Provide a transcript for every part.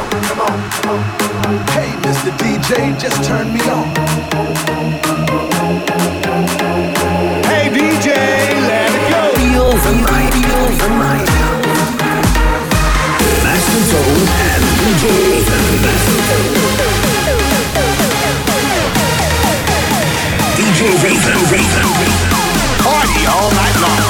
Hey, Mr. DJ, just turn me on. Hey, DJ, let it go. Feel the the night. Master Zone and DJ Raven. DJ Raven, Raven, Raven. Party all night long.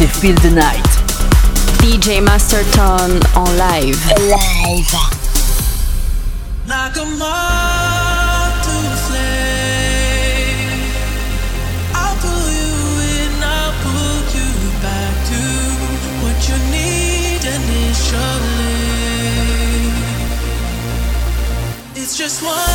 c'est Feel the Night. DJ Masterton on live. Live. Like a moth to a flame. I'll pull you in, I'll pull you back to what you need initially. It's just one.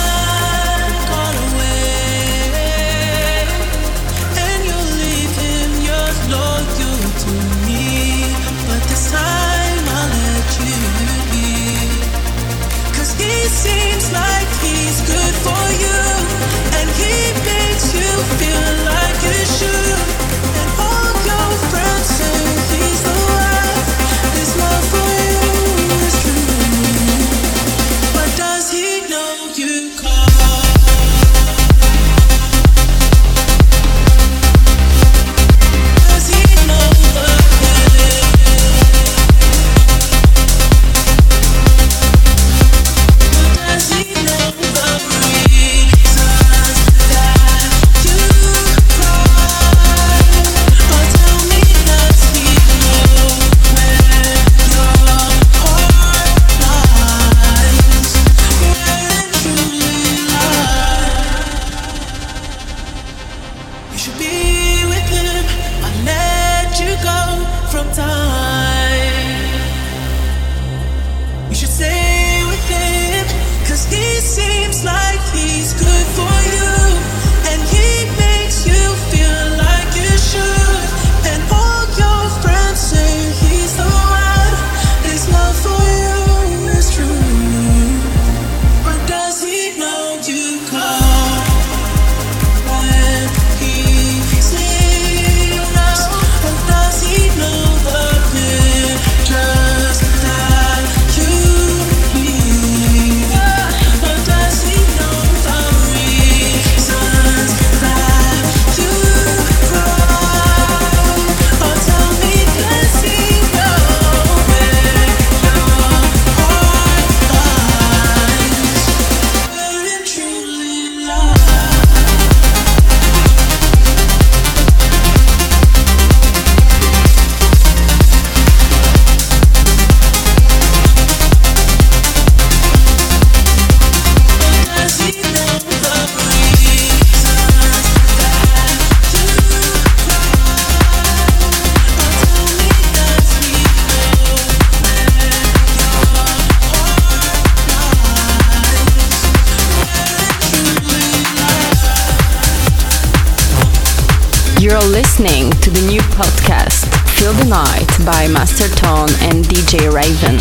DJ Raven.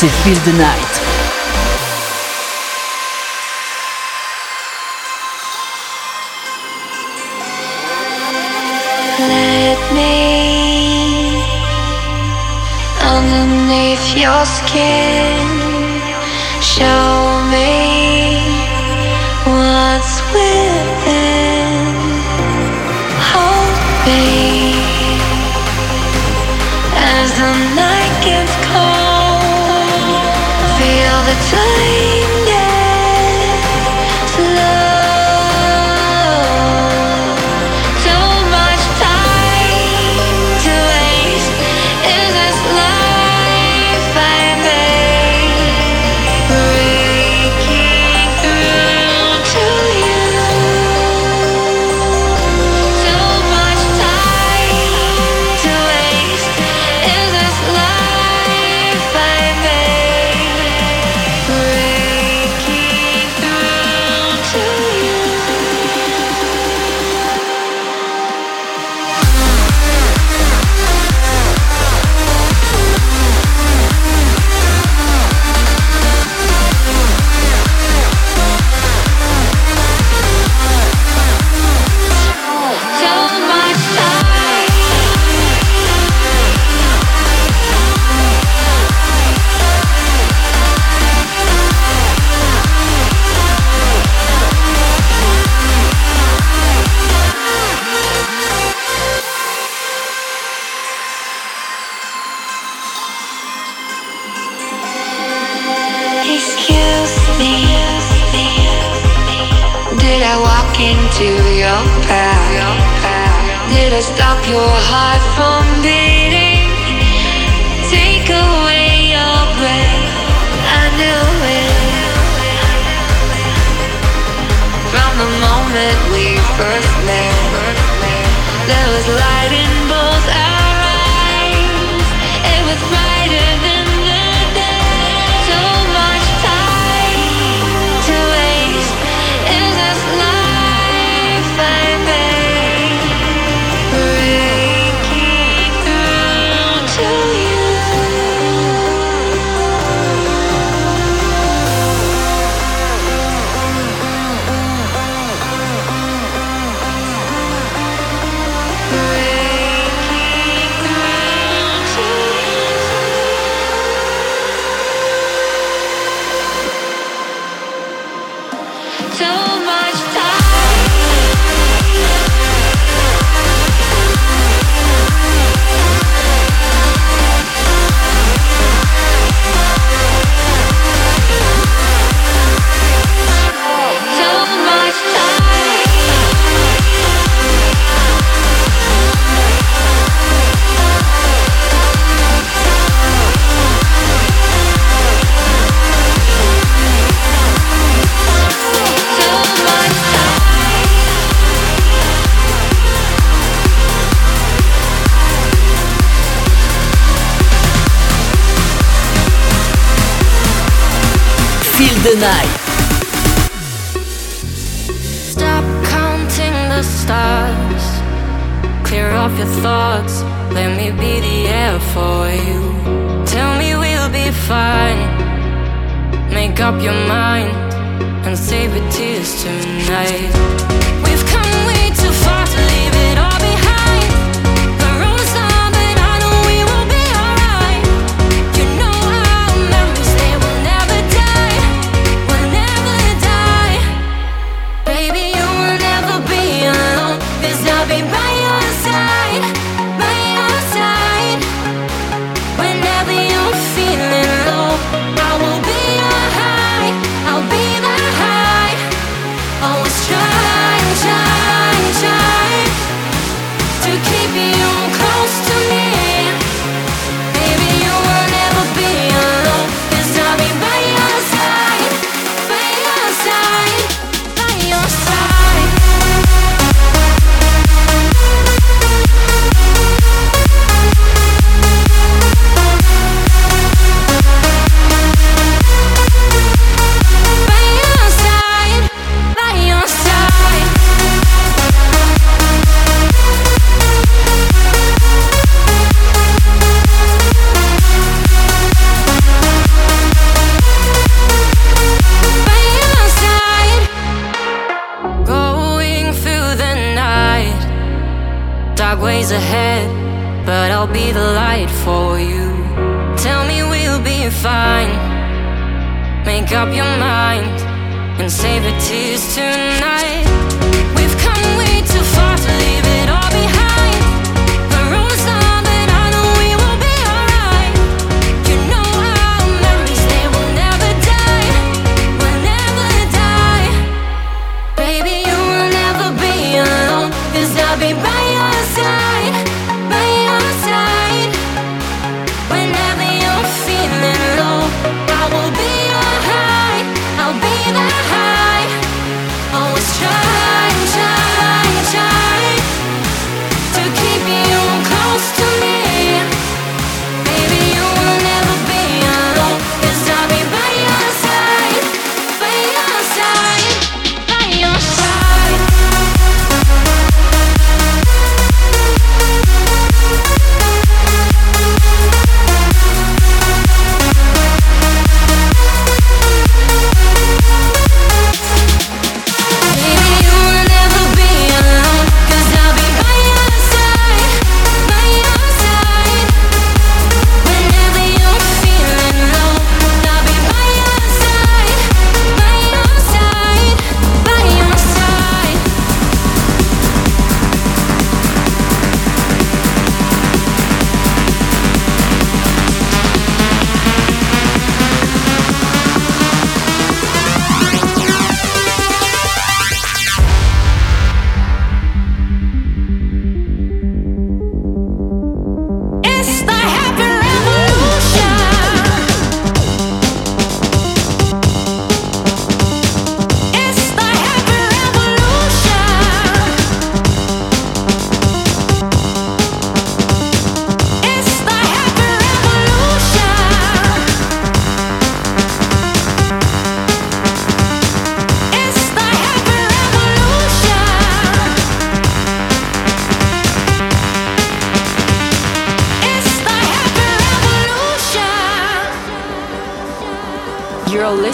c'est Feel the Night. Let me underneath your skin show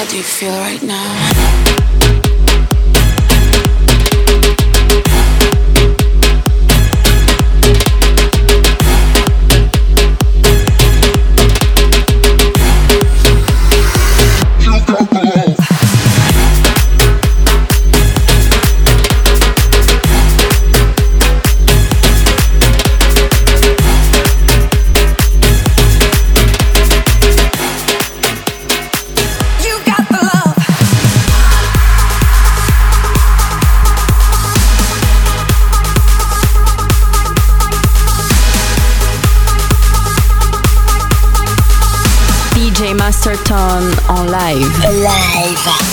How do you feel right now? En live.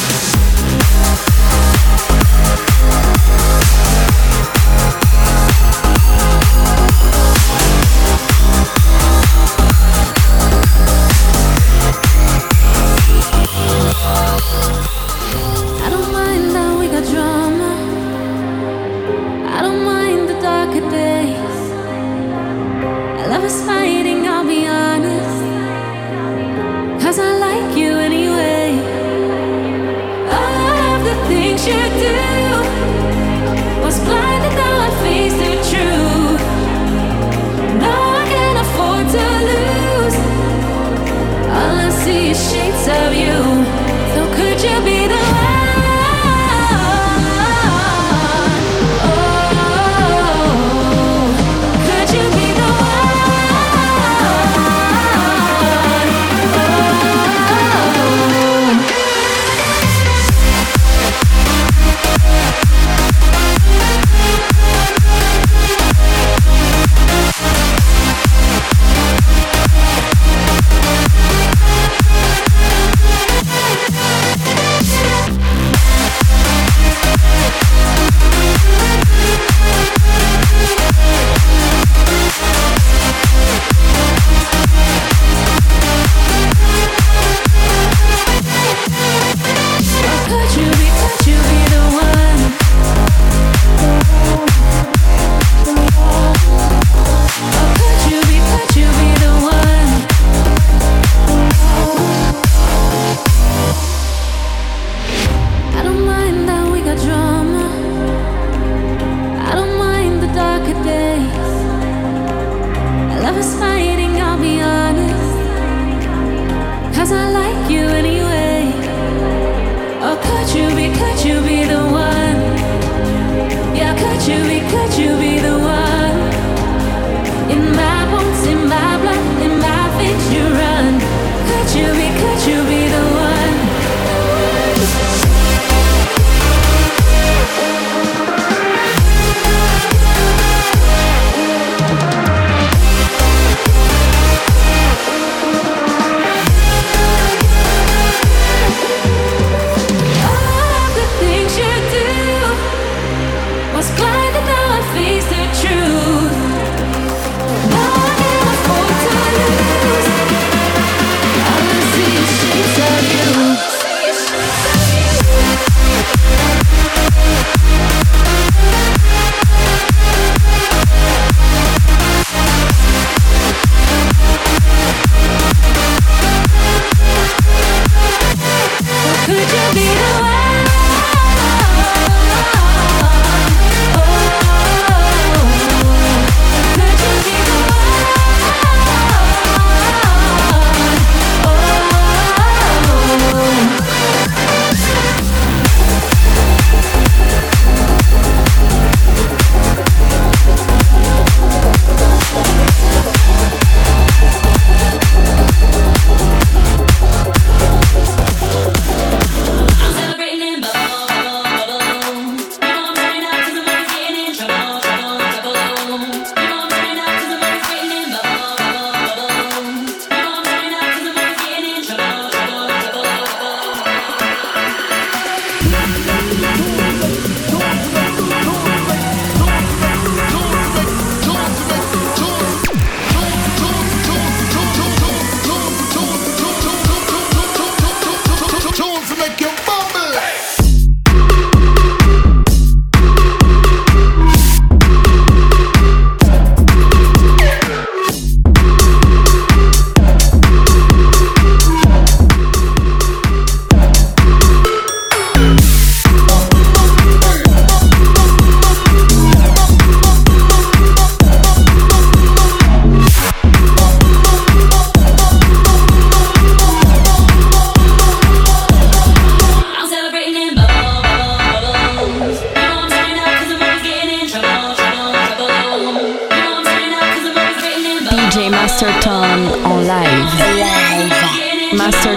master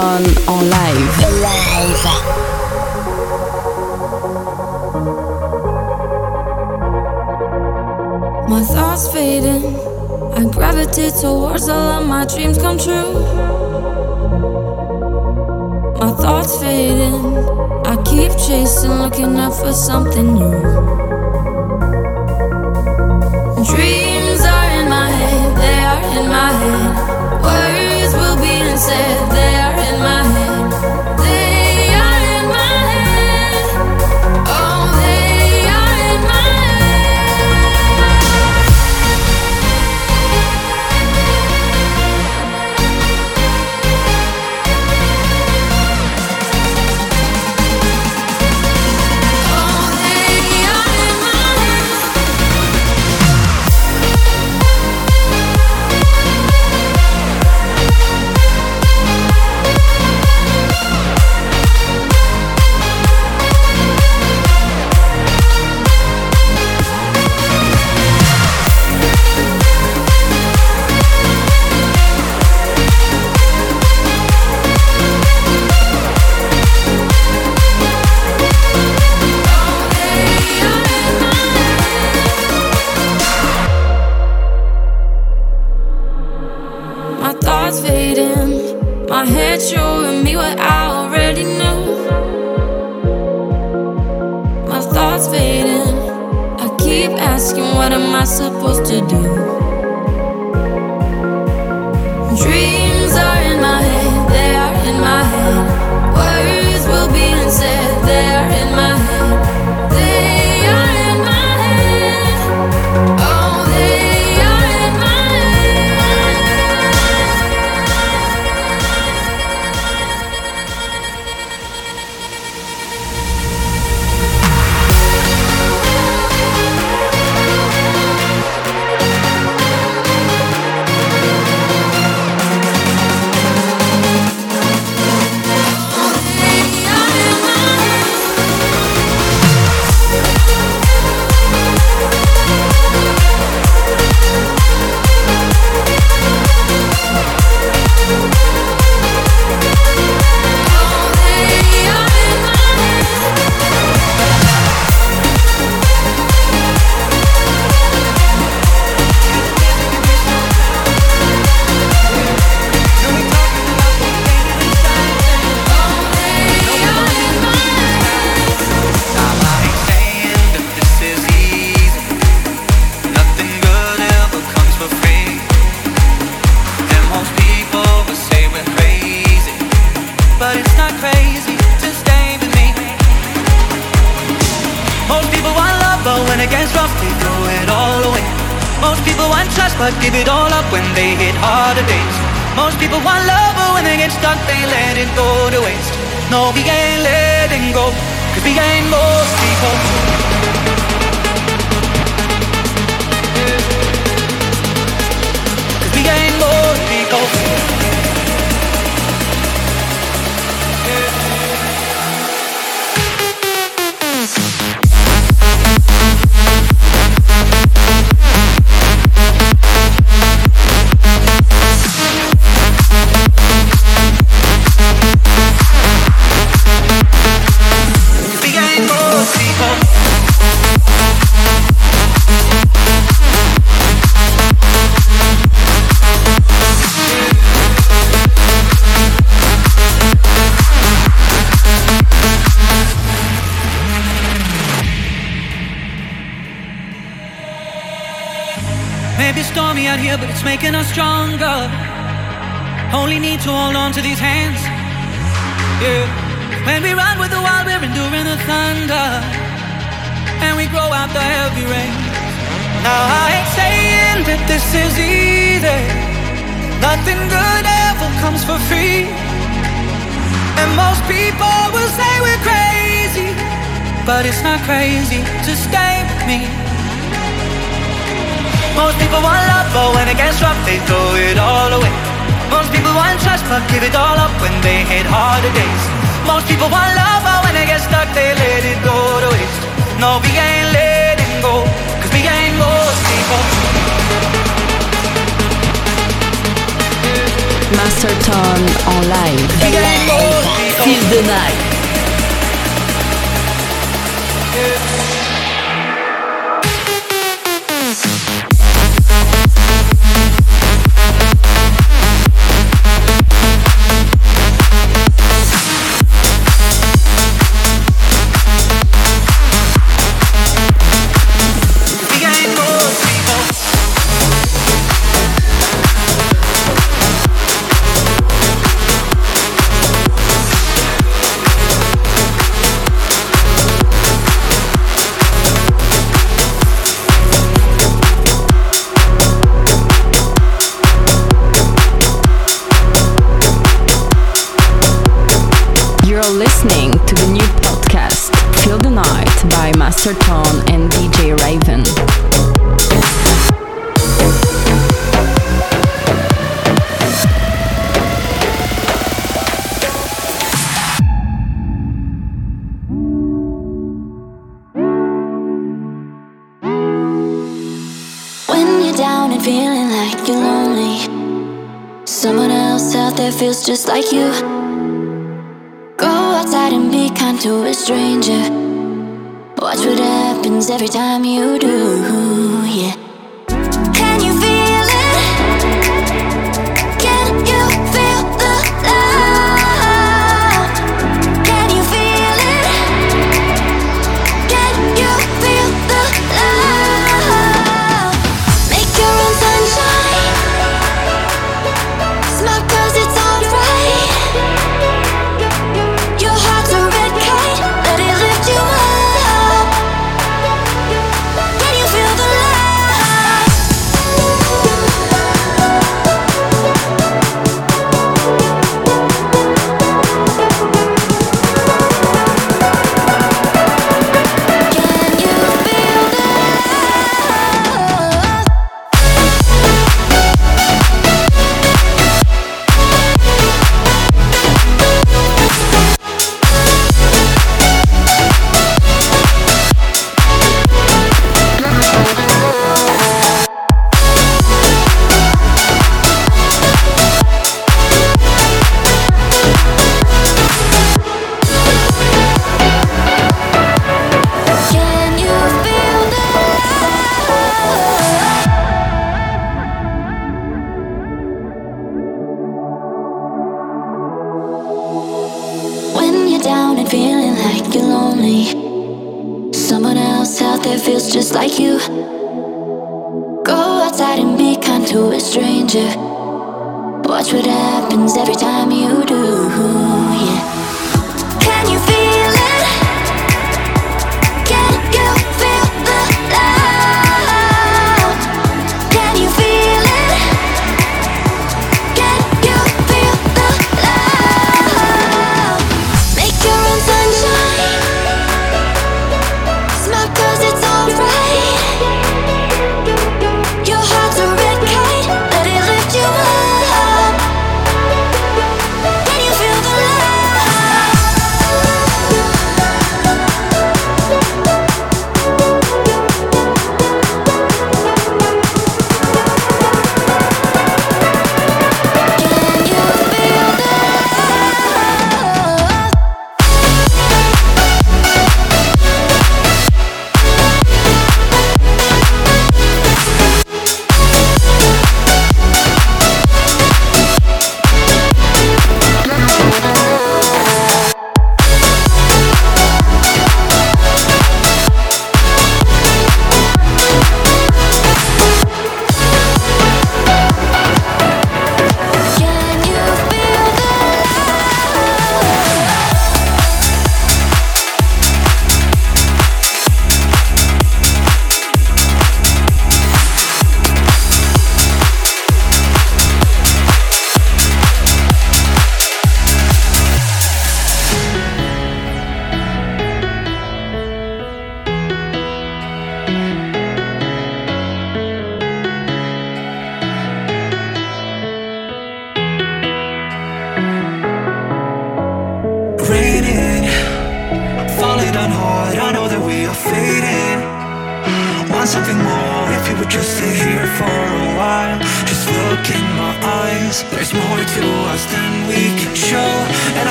Tone en live. Live. My thoughts fading. I gravitate towards all of my dreams come true. My thoughts fading. I keep chasing, looking up for something new. Dreams are in my head, they are in my head. Words will be unsaid, Nothing good ever comes for free. And most people will say we're crazy. But it's not crazy to stay with me. Most people want love, but when it gets rough, they throw it all away. Most people want trust, but give it all up when they hit harder days. Most people want love, but when they get stuck, they let it go to waste. No, we ain't letting go, cause we ain't most people. Master Tone en live. Feel the night.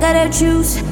Gotta choose,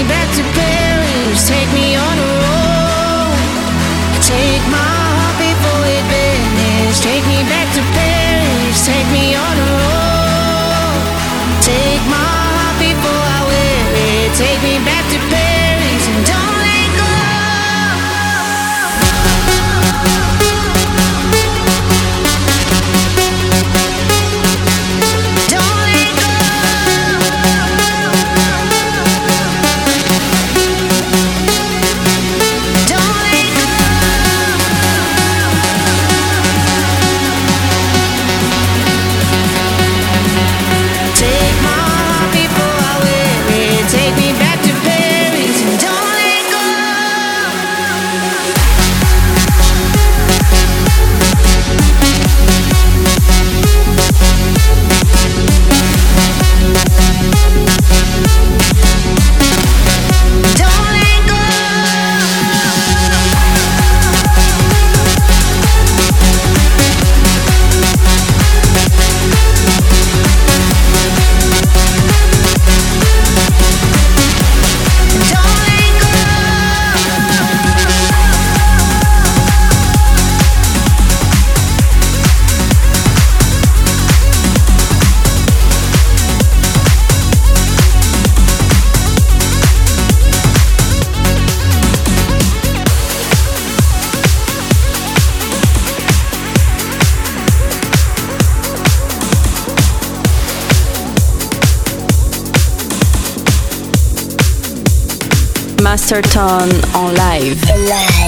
Take me to Paris. Take me on a roll Take my happy boy it's take me back to Paris. Take me on a Master Tone en. Live.